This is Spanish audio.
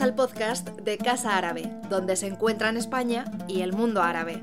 Al podcast de Casa Árabe, donde se encuentran España y el mundo árabe.